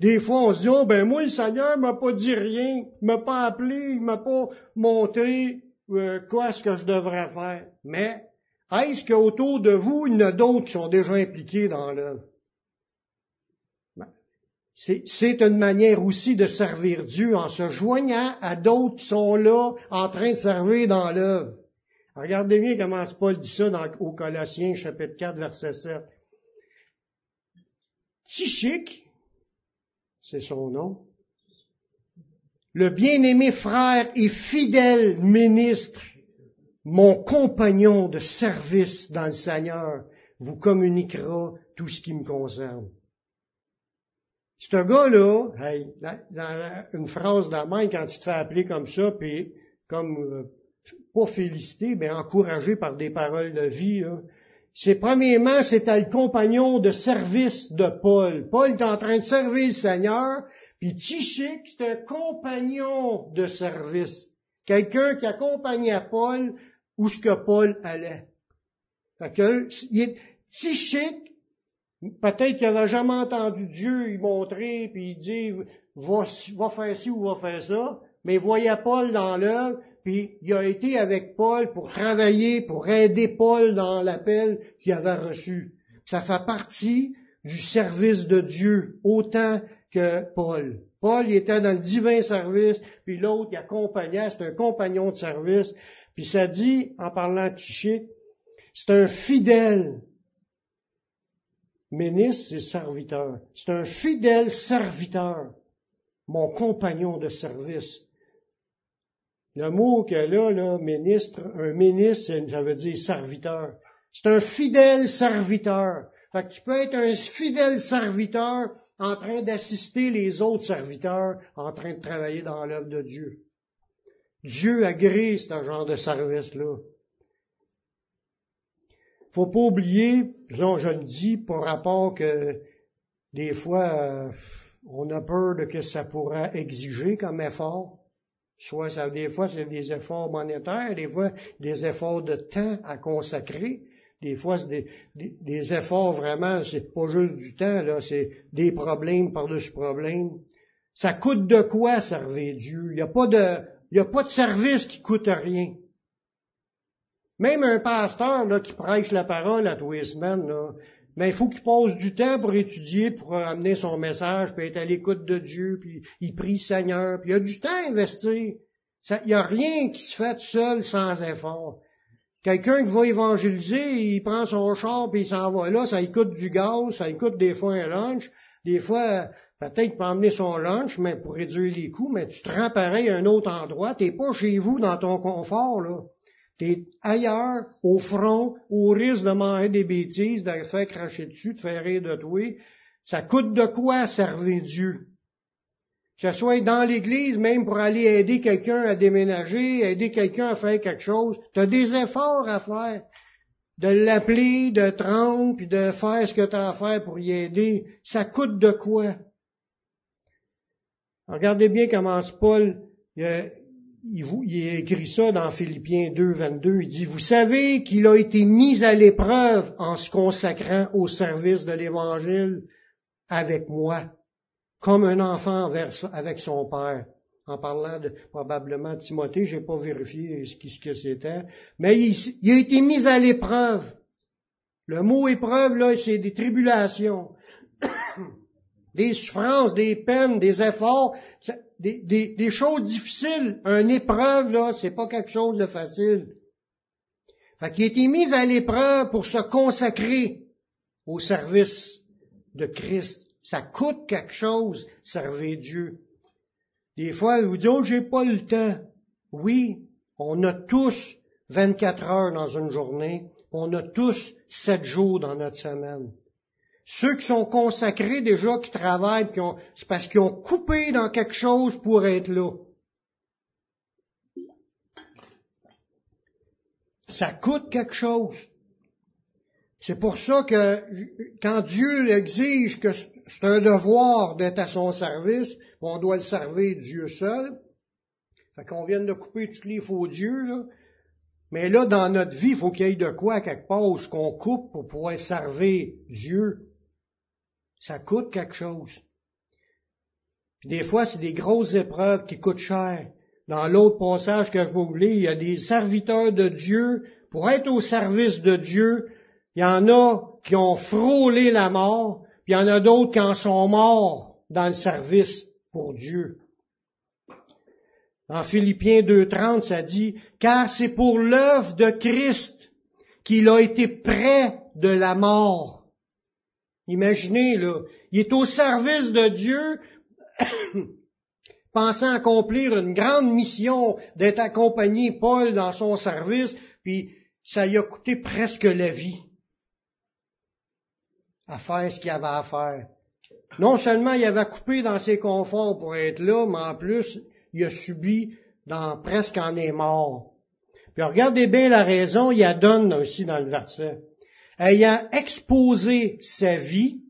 Des fois, on se dit, oh, ben moi, le Seigneur m'a pas dit rien, m'a pas appelé, il m'a pas montré euh, quoi ce que je devrais faire. Mais est-ce qu'autour de vous, il y en a d'autres qui sont déjà impliqués dans l'œuvre? C'est une manière aussi de servir Dieu en se joignant à d'autres qui sont là en train de servir dans l'œuvre. Regardez bien comment Paul dit ça dans, au Colossiens chapitre 4 verset 7. Tichique, c'est son nom, le bien-aimé frère et fidèle ministre, mon compagnon de service dans le Seigneur, vous communiquera tout ce qui me concerne. Ce gars-là, hey, dans une phrase de quand tu te fais appeler comme ça, puis comme euh, pas félicité, mais encouragé par des paroles de vie. C'est premièrement, c'était le compagnon de service de Paul. Paul est en train de servir le Seigneur, puis Tichik, c'est un compagnon de service. Quelqu'un qui accompagnait Paul où ce que Paul allait. Fait que, Tichik, peut-être qu'il n'avait jamais entendu Dieu lui montrer, puis dit, va, va faire ci ou va faire ça, mais il voyait Paul dans l'œuvre, puis il a été avec Paul pour travailler, pour aider Paul dans l'appel qu'il avait reçu. Ça fait partie du service de Dieu, autant que Paul. Paul, il était dans le divin service, puis l'autre, il accompagnait, c'est un compagnon de service. Puis ça dit, en parlant de Tiché, c'est un fidèle ministre, c'est serviteur. C'est un fidèle serviteur, mon compagnon de service. Le mot qu'elle a, là, ministre, un ministre, ça veut dire serviteur. C'est un fidèle serviteur. Fait que tu peux être un fidèle serviteur en train d'assister les autres serviteurs en train de travailler dans l'œuvre de Dieu. Dieu agrée ce genre de service-là. Faut pas oublier, disons, je le dis, par rapport que des fois, euh, on a peur de que ça pourra exiger comme effort. Soit des fois, c'est des efforts monétaires, des fois, des efforts de temps à consacrer. Des fois, c'est des, efforts vraiment, c'est pas juste du temps, là, c'est des problèmes par-dessus problèmes. Ça coûte de quoi servir Dieu? Il n'y a pas de, il y a pas de service qui coûte rien. Même un pasteur, là, qui prêche la parole à tous les semaines, là, mais il faut qu'il passe du temps pour étudier, pour amener son message, puis être à l'écoute de Dieu, puis il prie Seigneur, puis il y a du temps à investir. il n'y a rien qui se fait seul sans effort. Quelqu'un qui va évangéliser, il prend son char, puis il s'en va là, ça coûte du gaz, ça coûte des fois un lunch, des fois, peut-être pas emmener son lunch, mais pour réduire les coûts, mais tu te rends pareil à un autre endroit, t'es pas chez vous dans ton confort, là. T'es ailleurs, au front, au risque de manger des bêtises, de faire cracher dessus, de faire rire de toi. Ça coûte de quoi servir Dieu? Que ce soit dans l'église, même pour aller aider quelqu'un à déménager, aider quelqu'un à faire quelque chose, tu as des efforts à faire. De l'appeler, de te puis de faire ce que tu as à faire pour y aider. Ça coûte de quoi? Regardez bien comment Paul, il a écrit ça dans Philippiens 2, 22. Il dit, vous savez qu'il a été mis à l'épreuve en se consacrant au service de l'Évangile avec moi, comme un enfant avec son père. En parlant de probablement de Timothée, j'ai pas vérifié ce, ce que c'était, mais il, il a été mis à l'épreuve. Le mot épreuve, là, c'est des tribulations, des souffrances, des peines, des efforts des, choses difficiles. Un épreuve, là, c'est pas quelque chose de facile. Fait qu'il a été mis à l'épreuve pour se consacrer au service de Christ. Ça coûte quelque chose, servir Dieu. Des fois, vous dites, oh, j'ai pas le temps. Oui, on a tous 24 heures dans une journée. On a tous 7 jours dans notre semaine. Ceux qui sont consacrés déjà, qui travaillent, c'est parce qu'ils ont coupé dans quelque chose pour être là. Ça coûte quelque chose. C'est pour ça que quand Dieu exige que c'est un devoir d'être à son service, on doit le servir Dieu seul. Fait qu'on vienne de couper tous les faux dieux, là. Mais là, dans notre vie, il faut qu'il y ait de quoi quelque part ce qu'on coupe pour pouvoir servir Dieu. Ça coûte quelque chose. Des fois, c'est des grosses épreuves qui coûtent cher. Dans l'autre passage que je vous voulez, il y a des serviteurs de Dieu. Pour être au service de Dieu, il y en a qui ont frôlé la mort, puis il y en a d'autres qui en sont morts dans le service pour Dieu. En Philippiens 2.30, ça dit, car c'est pour l'œuvre de Christ qu'il a été près de la mort Imaginez, là, il est au service de Dieu, pensant accomplir une grande mission d'être accompagné Paul dans son service, puis ça lui a coûté presque la vie à faire ce qu'il avait à faire. Non seulement il avait coupé dans ses conforts pour être là, mais en plus, il a subi dans, presque en est mort. Puis regardez bien la raison, il a donne aussi dans le verset ayant exposé sa vie,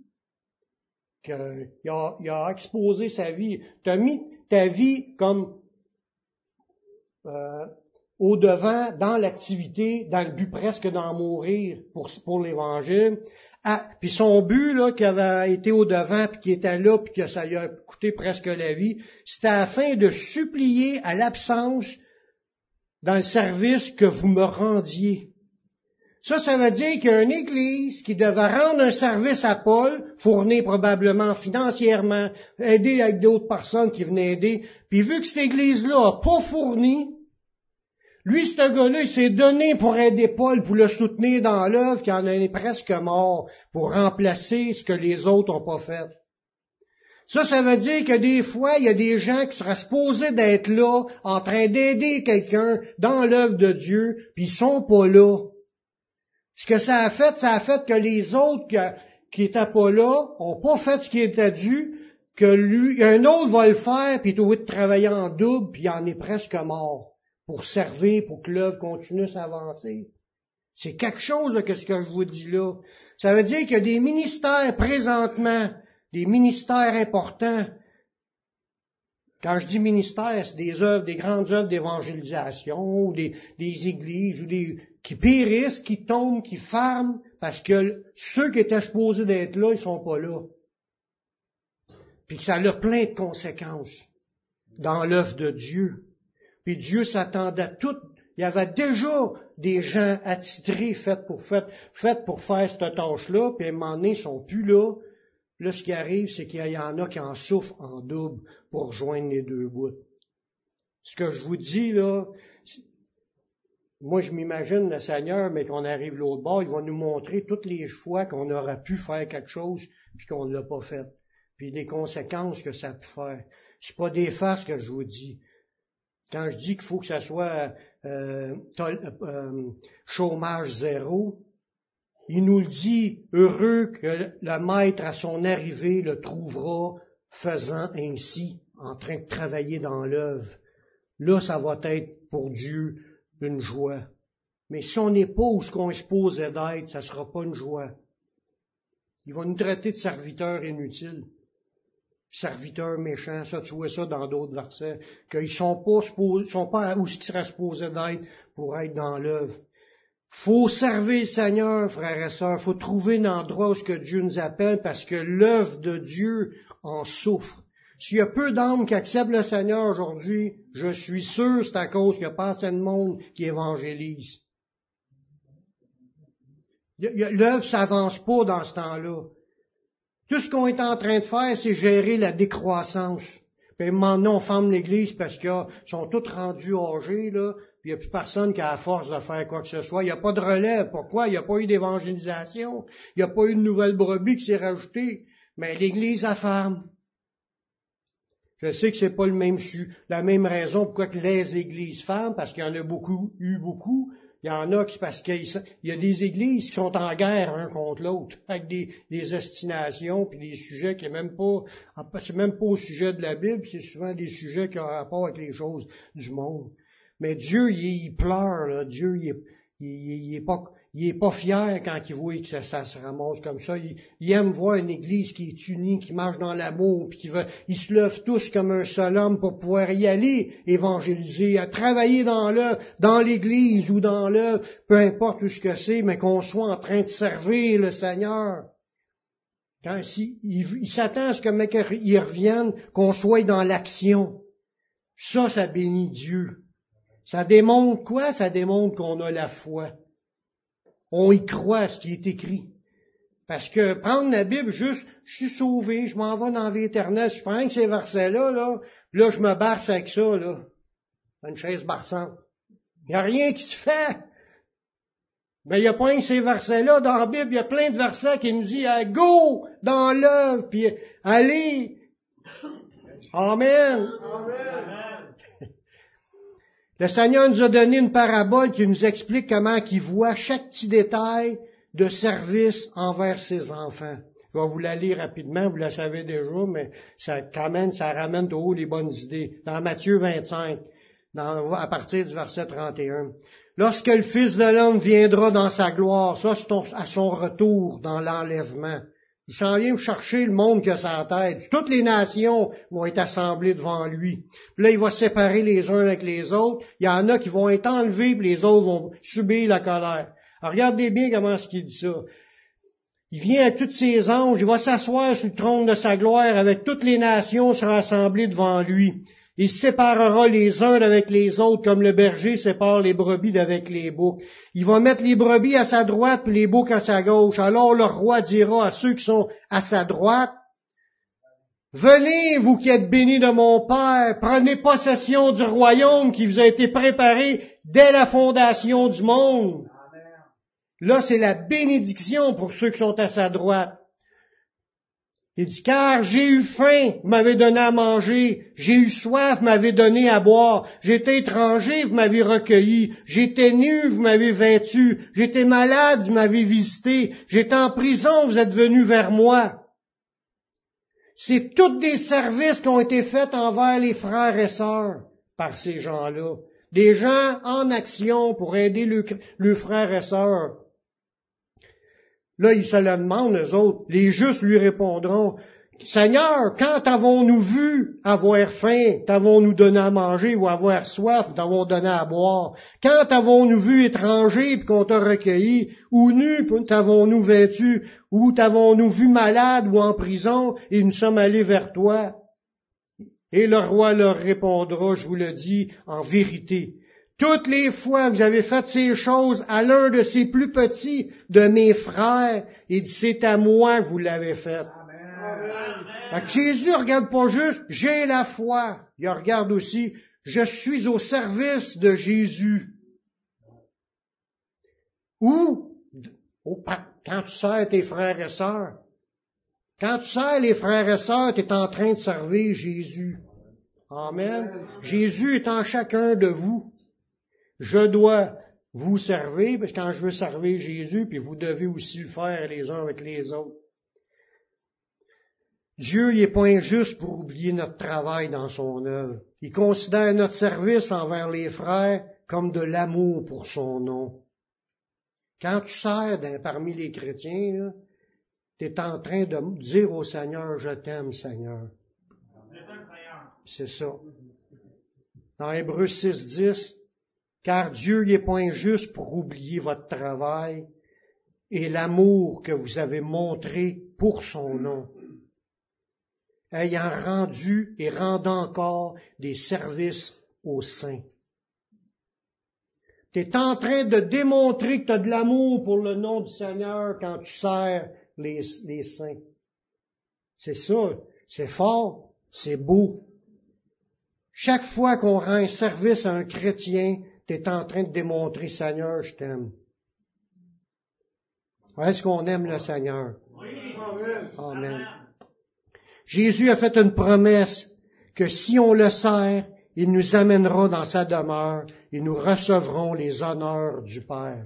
il, a, exposé sa vie, tu as mis ta vie comme euh, au devant dans l'activité, dans le but presque d'en mourir pour, pour l'Évangile. Ah, puis son but là, qui avait été au devant, puis qui était là, puis que ça lui a coûté presque la vie, c'était afin de supplier à l'absence dans le service que vous me rendiez. Ça, ça veut dire qu'il y a une église qui devait rendre un service à Paul, fournir probablement financièrement, aider avec d'autres personnes qui venaient aider. Puis vu que cette église-là n'a pas fourni, lui, ce gars-là, il s'est donné pour aider Paul, pour le soutenir dans l'œuvre, qui en est presque mort, pour remplacer ce que les autres n'ont pas fait. Ça, ça veut dire que des fois, il y a des gens qui seraient supposés d'être là, en train d'aider quelqu'un dans l'œuvre de Dieu, puis ils sont pas là. Ce que ça a fait, ça a fait que les autres qui étaient pas là ont pas fait ce qui était dû, que lui, un autre va le faire, puis obligé de travailler en double, puis il en est presque mort pour servir, pour que l'œuvre continue s'avancer. C'est quelque chose que ce que je vous dis là. Ça veut dire qu'il y a des ministères présentement, des ministères importants. Quand je dis ministère, c'est des œuvres, des grandes œuvres d'évangélisation, ou des, des églises, ou des, qui périssent, qui tombent, qui ferment, parce que ceux qui étaient supposés d'être là, ils sont pas là. Puis que ça a plein de conséquences dans l'œuvre de Dieu. Puis Dieu s'attendait à tout. Il y avait déjà des gens attitrés, faits pour, pour faire cette tâche-là, puis à un moment donné, ils sont plus là. Là, ce qui arrive, c'est qu'il y en a qui en souffrent en double pour rejoindre les deux bouts. Ce que je vous dis, là, moi, je m'imagine le Seigneur, mais qu'on arrive l'autre bord, il va nous montrer toutes les fois qu'on aurait pu faire quelque chose, puis qu'on ne l'a pas fait. Puis les conséquences que ça pu faire. C'est pas des farces que je vous dis. Quand je dis qu'il faut que ça soit euh, euh, chômage zéro, il nous le dit, heureux que le maître à son arrivée le trouvera faisant ainsi, en train de travailler dans l'œuvre. Là, ça va être pour Dieu une joie. Mais si on n'est pas où ce qu'on est supposé d'être, ça ne sera pas une joie. Il va nous traiter de serviteurs inutiles. serviteurs méchants. Ça, tu vois ça dans d'autres versets, qu'ils sont pas sont pas où ils seraient supposés d'être pour être dans l'œuvre. Faut servir le Seigneur, frères et sœurs. Faut trouver un endroit où ce que Dieu nous appelle parce que l'œuvre de Dieu en souffre. S'il y a peu d'hommes qui acceptent le Seigneur aujourd'hui, je suis sûr c'est à cause qu'il n'y a pas assez de monde qui évangélise. L'œuvre s'avance pas dans ce temps-là. Tout ce qu'on est en train de faire, c'est gérer la décroissance. Puis maintenant, on ferme l'Église parce qu'ils sont tous rendus âgés, là, il n'y a plus personne qui a la force de faire quoi que ce soit. Il n'y a pas de relève. Pourquoi? Il n'y a pas eu d'évangélisation. Il n'y a pas eu de nouvelle brebis qui s'est rajoutée. Mais l'Église a ferme. Je sais que c'est pas le même, la même raison pourquoi que les églises ferment, parce qu'il y en a beaucoup, eu beaucoup, il y en a qui, parce qu'il y a des églises qui sont en guerre un contre l'autre, avec des, des estinations, puis des sujets qui est même pas, c'est même pas au sujet de la Bible, c'est souvent des sujets qui ont rapport avec les choses du monde. Mais Dieu, il, pleure. Dieu, il, il, est pas, il est pas fier quand il voit que ça, se ramasse comme ça. Il, aime voir une église qui est unie, qui marche dans l'amour, puis qui veut, ils se lèvent tous comme un seul homme pour pouvoir y aller évangéliser, à travailler dans le, dans l'église ou dans le, peu importe où ce que c'est, mais qu'on soit en train de servir le Seigneur. Quand il, il s'attend à ce que il revienne, qu'on soit dans l'action. Ça, ça bénit Dieu. Ça démontre quoi? Ça démontre qu'on a la foi on y croit à ce qui est écrit. Parce que prendre la Bible juste, je suis sauvé, je m'en vais dans la vie éternelle, je prends ces versets-là, là, là, je me barce avec ça, là. Une chaise barçante. Il n'y a rien qui se fait. Mais il n'y a pas que ces versets-là dans la Bible, il y a plein de versets qui nous disent go dans l'œuvre, puis allez. Amen. Le Seigneur nous a donné une parabole qui nous explique comment il voit chaque petit détail de service envers ses enfants. Je vais vous la lire rapidement, vous la savez déjà, mais ça ramène, ça ramène de haut les bonnes idées. Dans Matthieu 25, à partir du verset 31. Lorsque le Fils de l'homme viendra dans sa gloire, ça c'est à son retour dans l'enlèvement. Il s'en vient chercher le monde qui a sa tête. Toutes les nations vont être assemblées devant lui. Puis là, il va séparer les uns avec les autres. Il y en a qui vont être enlevés, puis les autres vont subir la colère. Alors, regardez bien comment ce qu'il dit ça. Il vient à tous ses anges, il va s'asseoir sur le trône de sa gloire avec toutes les nations seront assemblées devant lui. Il séparera les uns avec les autres comme le berger sépare les brebis d'avec les boucs. Il va mettre les brebis à sa droite et les boucs à sa gauche. Alors le roi dira à ceux qui sont à sa droite, Venez, vous qui êtes bénis de mon Père, prenez possession du royaume qui vous a été préparé dès la fondation du monde. Là, c'est la bénédiction pour ceux qui sont à sa droite. Il dit, car j'ai eu faim, vous m'avez donné à manger, j'ai eu soif, vous m'avez donné à boire, j'étais étranger, vous m'avez recueilli, j'étais nu, vous m'avez vêtu, j'étais malade, vous m'avez visité, j'étais en prison, vous êtes venu vers moi. C'est tous des services qui ont été faits envers les frères et sœurs par ces gens-là. Des gens en action pour aider leurs frères et sœurs. Là, ils se le demandent, eux autres. Les justes lui répondront, Seigneur, quand avons-nous vu avoir faim, t'avons-nous donné à manger ou avoir soif, t'avons donné à boire? Quand avons-nous vu étranger puis qu'on t'a recueilli, ou nu, t'avons-nous vêtu, ou t'avons-nous vu malade ou en prison et nous sommes allés vers toi? Et le roi leur répondra, je vous le dis, en vérité, toutes les fois que j'avais fait ces choses à l'un de ces plus petits de mes frères, il dit, c'est à moi que vous l'avez fait. Amen. Jésus regarde pas juste, j'ai la foi. Il regarde aussi, je suis au service de Jésus. Ou, quand tu sers tes frères et sœurs, quand tu sers les frères et sœurs, tu es en train de servir Jésus. Amen. Jésus est en chacun de vous. Je dois vous servir, parce que quand je veux servir Jésus, puis vous devez aussi le faire les uns avec les autres. Dieu n'est pas injuste pour oublier notre travail dans son œuvre. Il considère notre service envers les frères comme de l'amour pour son nom. Quand tu sers parmi les chrétiens, tu es en train de dire au Seigneur, je t'aime Seigneur. C'est ça. Dans Hébreux 6, 10, car Dieu n'est point injuste pour oublier votre travail et l'amour que vous avez montré pour son nom, ayant rendu et rendant encore des services aux saints. Tu es en train de démontrer que tu as de l'amour pour le nom du Seigneur quand tu sers les, les saints. C'est ça, c'est fort, c'est beau. Chaque fois qu'on rend un service à un chrétien, tu es en train de démontrer, Seigneur, je t'aime. Est-ce qu'on aime le Seigneur? Amen. Jésus a fait une promesse que si on le sert, il nous amènera dans sa demeure et nous recevrons les honneurs du Père.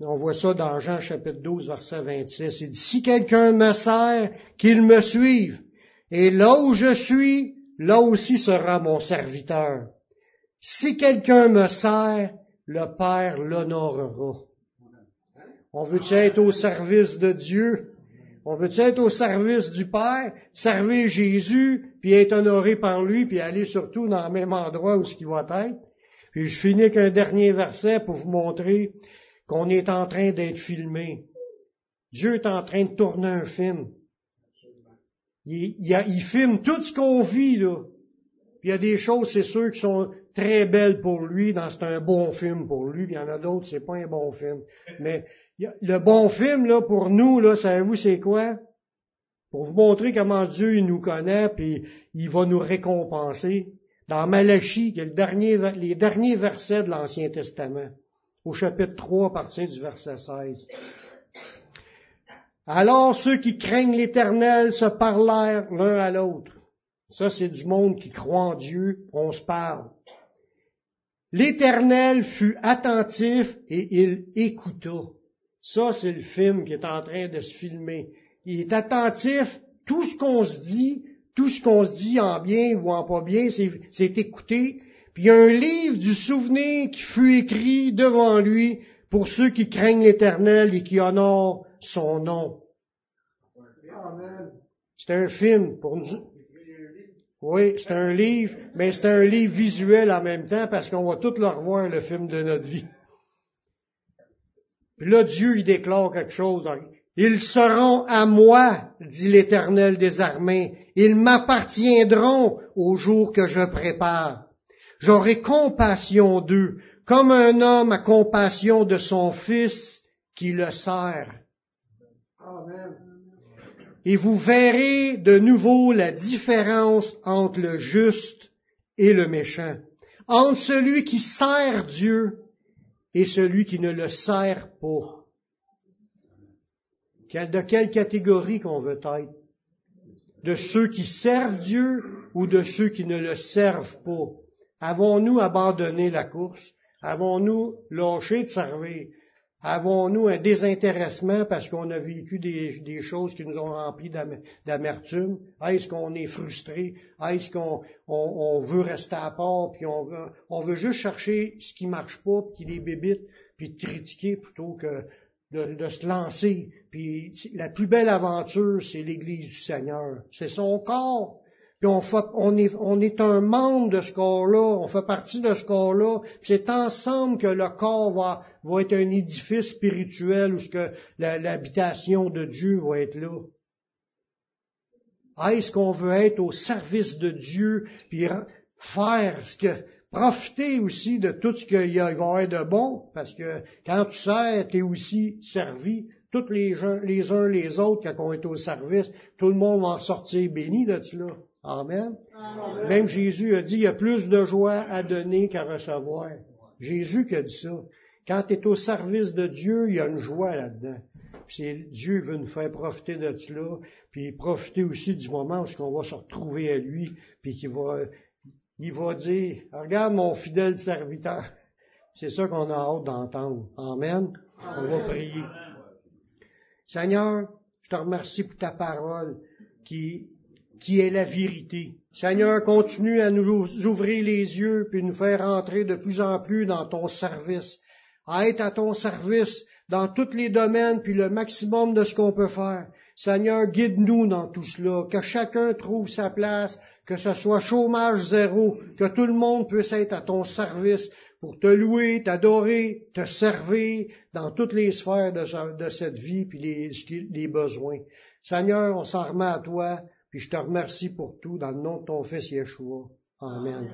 On voit ça dans Jean chapitre 12, verset 26. Il dit, si quelqu'un me sert, qu'il me suive. Et là où je suis, là aussi sera mon serviteur. Si quelqu'un me sert, le Père l'honorera. On veut être au service de Dieu? On veut être au service du Père, servir Jésus, puis être honoré par lui, puis aller surtout dans le même endroit où ce qu'il va être? Puis je finis avec un dernier verset pour vous montrer qu'on est en train d'être filmé. Dieu est en train de tourner un film. Il, il, filme tout ce qu'on vit, là. Puis il y a des choses, c'est sûr, qui sont très belles pour lui, dans c'est un bon film pour lui, il y en a d'autres, c'est pas un bon film. Mais le bon film, là, pour nous, là, savez-vous, c'est quoi? Pour vous montrer comment Dieu il nous connaît, puis il va nous récompenser. Dans Malachie, le dernier, les derniers versets de l'Ancien Testament, au chapitre 3, à partir du verset 16. Alors ceux qui craignent l'Éternel se parlèrent l'un à l'autre. Ça, c'est du monde qui croit en Dieu, on se parle. L'Éternel fut attentif et il écouta. Ça, c'est le film qui est en train de se filmer. Il est attentif, tout ce qu'on se dit, tout ce qu'on se dit en bien ou en pas bien, c'est écouté. Puis il y a un livre du souvenir qui fut écrit devant lui pour ceux qui craignent l'Éternel et qui honorent son nom. C'est un film pour nous. Oui, c'est un livre, mais c'est un livre visuel en même temps parce qu'on va tout le revoir le film de notre vie. Puis là, Dieu, il déclare quelque chose. Ils seront à moi, dit l'Éternel des armées. Ils m'appartiendront au jour que je prépare. J'aurai compassion d'eux, comme un homme a compassion de son fils qui le sert. Et vous verrez de nouveau la différence entre le juste et le méchant, entre celui qui sert Dieu et celui qui ne le sert pas. De quelle catégorie qu'on veut être? De ceux qui servent Dieu ou de ceux qui ne le servent pas? Avons-nous abandonné la course? Avons-nous lâché de servir? Avons-nous un désintéressement parce qu'on a vécu des, choses qui nous ont rempli d'amertume? Est-ce qu'on est frustré? Est-ce qu'on veut rester à part, puis on veut, juste chercher ce qui marche pas, puis qui les bébite, puis critiquer plutôt que de, se lancer? La plus belle aventure, c'est l'Église du Seigneur. C'est son corps. Puis on, on, est, on est un membre de ce corps-là, on fait partie de ce corps-là. C'est ensemble que le corps va, va être un édifice spirituel où ce que l'habitation de Dieu va être là. Est-ce qu'on veut être au service de Dieu, puis faire ce que, profiter aussi de tout ce qu'il y a, va de bon, parce que quand tu sers, tu es aussi servi. Tous les, gens, les uns les autres, quand on est au service, tout le monde va en sortir béni de cela. Amen. Même Jésus a dit, il y a plus de joie à donner qu'à recevoir. Jésus qui a dit ça. Quand tu es au service de Dieu, il y a une joie là-dedans. C'est Dieu veut nous faire profiter de cela, puis profiter aussi du moment où on va se retrouver à lui, puis qu'il va, il va dire, regarde mon fidèle serviteur. C'est ça qu'on a hâte d'entendre. Amen. On va prier. Seigneur, je te remercie pour ta parole qui qui est la vérité. Seigneur, continue à nous ouvrir les yeux puis nous faire entrer de plus en plus dans ton service, à être à ton service dans tous les domaines puis le maximum de ce qu'on peut faire. Seigneur, guide-nous dans tout cela, que chacun trouve sa place, que ce soit chômage zéro, que tout le monde puisse être à ton service pour te louer, t'adorer, te servir dans toutes les sphères de, cette vie puis les, les besoins. Seigneur, on s'en remet à toi, puis je te remercie pour tout dans le nom de ton Fils Yeshua. Amen.